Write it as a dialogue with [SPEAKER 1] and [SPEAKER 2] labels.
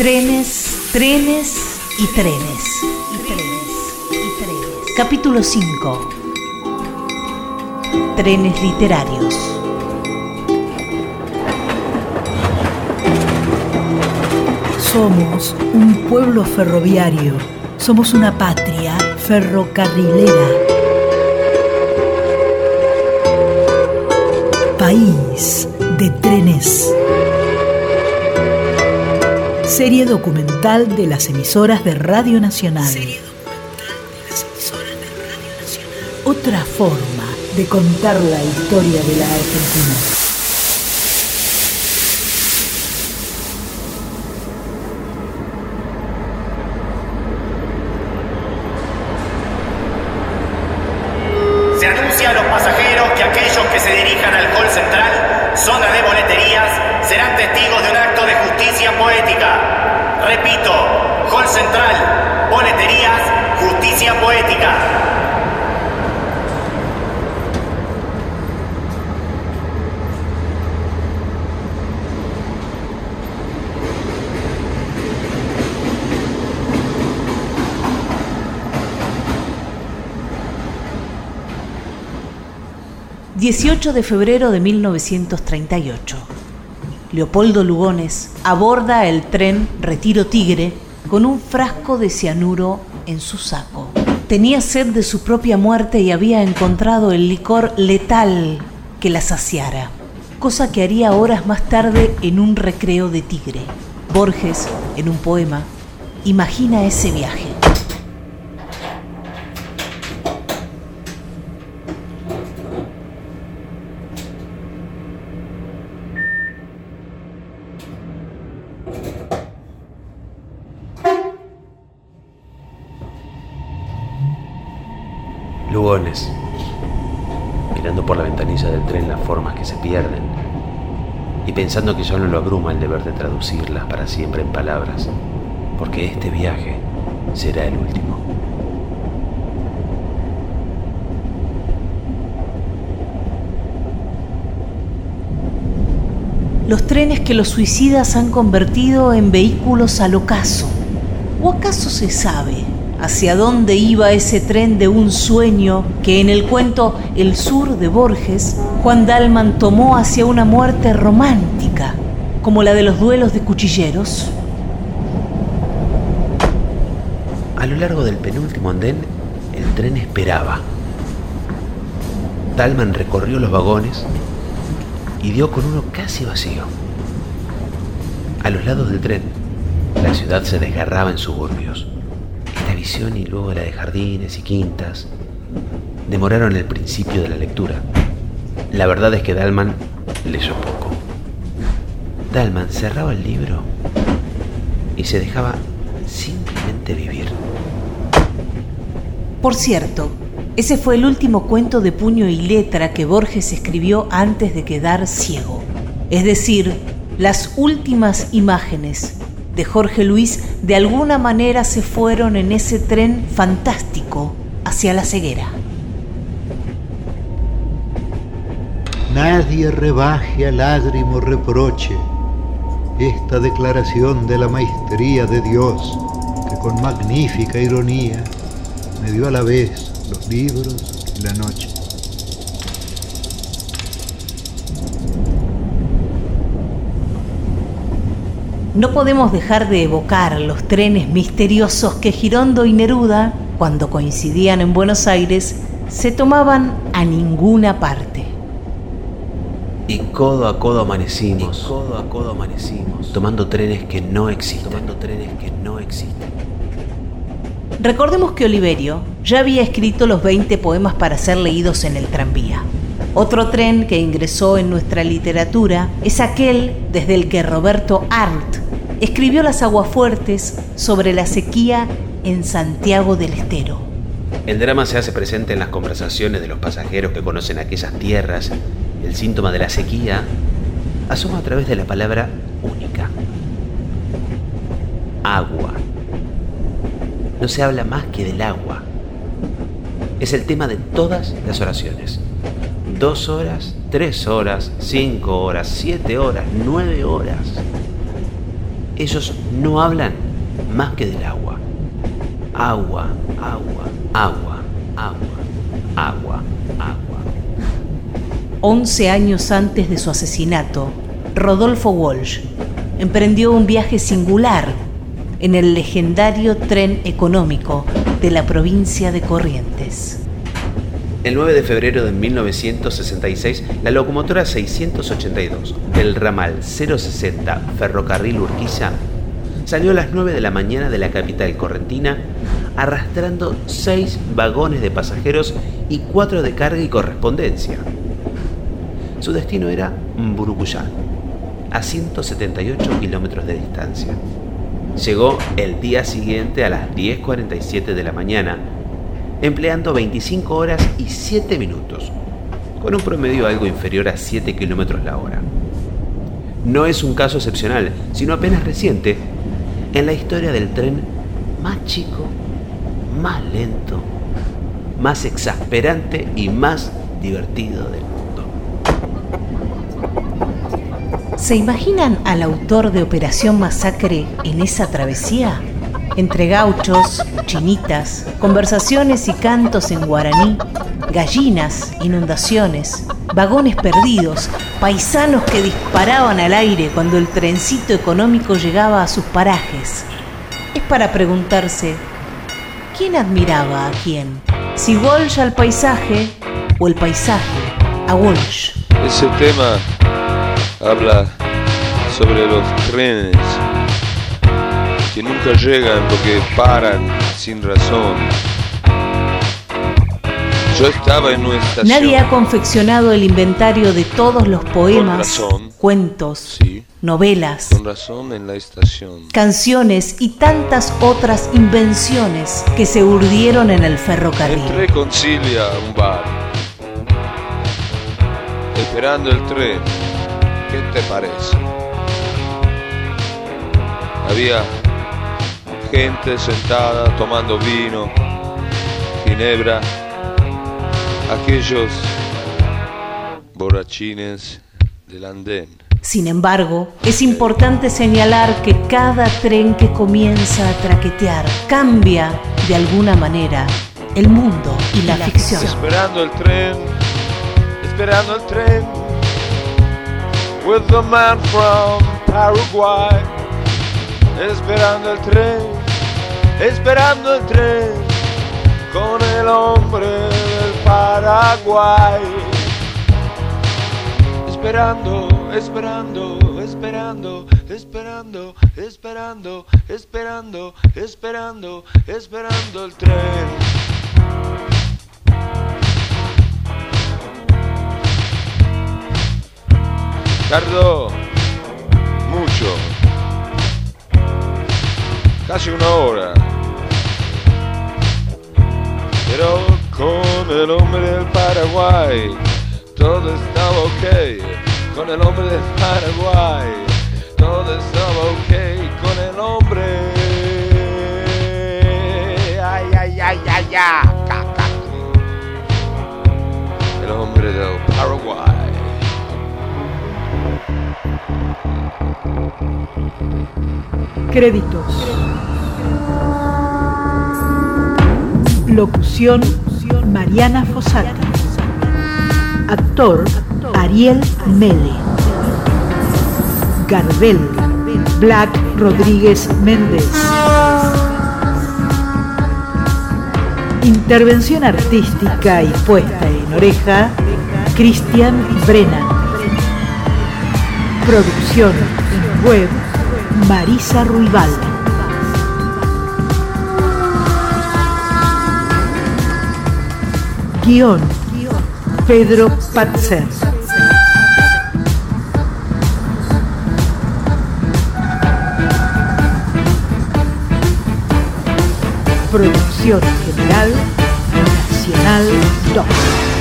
[SPEAKER 1] Trenes, trenes y trenes. Y trenes, y trenes. Capítulo 5. Trenes literarios.
[SPEAKER 2] Somos un pueblo ferroviario. Somos una patria ferrocarrilera. País de trenes. Serie documental de las emisoras de Radio Nacional. Otra forma de contar la historia de la Argentina.
[SPEAKER 3] Se anuncia a los pasajeros que aquellos que se dirijan al hall central, zona de boleterías, serán testigos de un acto de justicia poética. Repito, hall central, boleterías, justicia poética.
[SPEAKER 1] 18 de febrero de 1938. Leopoldo Lugones aborda el tren Retiro Tigre con un frasco de cianuro en su saco. Tenía sed de su propia muerte y había encontrado el licor letal que la saciara, cosa que haría horas más tarde en un recreo de Tigre. Borges, en un poema, imagina ese viaje.
[SPEAKER 4] Lugones, mirando por la ventanilla del tren las formas que se pierden y pensando que solo lo abruma el deber de traducirlas para siempre en palabras, porque este viaje será el último.
[SPEAKER 1] Los trenes que los suicidas han convertido en vehículos al ocaso. ¿O acaso se sabe hacia dónde iba ese tren de un sueño que en el cuento El Sur de Borges, Juan Dalman tomó hacia una muerte romántica, como la de los duelos de cuchilleros?
[SPEAKER 4] A lo largo del penúltimo andén, el tren esperaba. Dalman recorrió los vagones y dio con uno casi vacío. A los lados del tren, la ciudad se desgarraba en suburbios. Y luego la de jardines y quintas demoraron el principio de la lectura. La verdad es que Dalman leyó poco. Dalman cerraba el libro y se dejaba simplemente vivir.
[SPEAKER 1] Por cierto, ese fue el último cuento de puño y letra que Borges escribió antes de quedar ciego. Es decir, las últimas imágenes de Jorge Luis de alguna manera se fueron en ese tren fantástico hacia la ceguera.
[SPEAKER 5] Nadie rebaje a lágrimo reproche esta declaración de la maestría de Dios que con magnífica ironía me dio a la vez los libros y la noche.
[SPEAKER 1] No podemos dejar de evocar los trenes misteriosos que Girondo y Neruda, cuando coincidían en Buenos Aires, se tomaban a ninguna parte.
[SPEAKER 4] Y codo a codo amanecimos. codo a codo amanecimos. Tomando trenes que no existen. Tomando trenes que no existen.
[SPEAKER 1] Recordemos que Oliverio ya había escrito los 20 poemas para ser leídos en el tranvía. Otro tren que ingresó en nuestra literatura es aquel desde el que Roberto Arlt escribió Las aguafuertes sobre la sequía en Santiago del Estero.
[SPEAKER 4] El drama se hace presente en las conversaciones de los pasajeros que conocen aquellas tierras. El síntoma de la sequía asoma a través de la palabra única. Agua. No se habla más que del agua. Es el tema de todas las oraciones. Dos horas, tres horas, cinco horas, siete horas, nueve horas. Ellos no hablan más que del agua. Agua, agua, agua, agua, agua, agua.
[SPEAKER 1] Once años antes de su asesinato, Rodolfo Walsh emprendió un viaje singular en el legendario tren económico de la provincia de Corrientes.
[SPEAKER 4] El 9 de febrero de 1966, la locomotora 682 del ramal 060 Ferrocarril Urquiza salió a las 9 de la mañana de la capital correntina arrastrando seis vagones de pasajeros y cuatro de carga y correspondencia. Su destino era Burucuyá, a 178 kilómetros de distancia. Llegó el día siguiente a las 10.47 de la mañana empleando 25 horas y 7 minutos, con un promedio algo inferior a 7 kilómetros la hora. No es un caso excepcional, sino apenas reciente en la historia del tren más chico, más lento, más exasperante y más divertido del mundo.
[SPEAKER 1] ¿Se imaginan al autor de Operación Masacre en esa travesía? Entre gauchos, chinitas, conversaciones y cantos en guaraní, gallinas, inundaciones, vagones perdidos, paisanos que disparaban al aire cuando el trencito económico llegaba a sus parajes. Es para preguntarse, ¿quién admiraba a quién? Si Walsh al paisaje o el paisaje a Walsh.
[SPEAKER 6] Ese tema habla sobre los trenes que nunca llegan porque paran sin razón. Yo estaba en nuestra
[SPEAKER 1] Nadie ha confeccionado el inventario de todos los poemas, cuentos, novelas,
[SPEAKER 6] con razón en la estación.
[SPEAKER 1] canciones y tantas otras invenciones que se urdieron en el ferrocarril.
[SPEAKER 6] Entré con Silvia a un bar, esperando el tren. ¿Qué te parece? Había gente sentada tomando vino, ginebra, aquellos borrachines del andén.
[SPEAKER 1] Sin embargo, es importante señalar que cada tren que comienza a traquetear cambia de alguna manera el mundo y la ficción.
[SPEAKER 6] Esperando el tren, esperando el tren, with the man from Paraguay, esperando el tren esperando el tren con el hombre del Paraguay. Esperando, esperando, esperando, esperando, esperando, esperando, esperando, esperando el tren. Tardó mucho, casi una hora con el hombre del Paraguay todo estaba ok, con el hombre del Paraguay todo estaba ok, con el hombre. Ay, ay, ay, ay, ay, El hombre del Paraguay.
[SPEAKER 2] Créditos. Locución Mariana Fossati. Actor Ariel Mele. Garbel Black Rodríguez Méndez. Intervención artística y puesta en oreja Cristian Brennan. Producción web Marisa Ruibal. Guión Pedro Patzer. Producción General Nacional 2.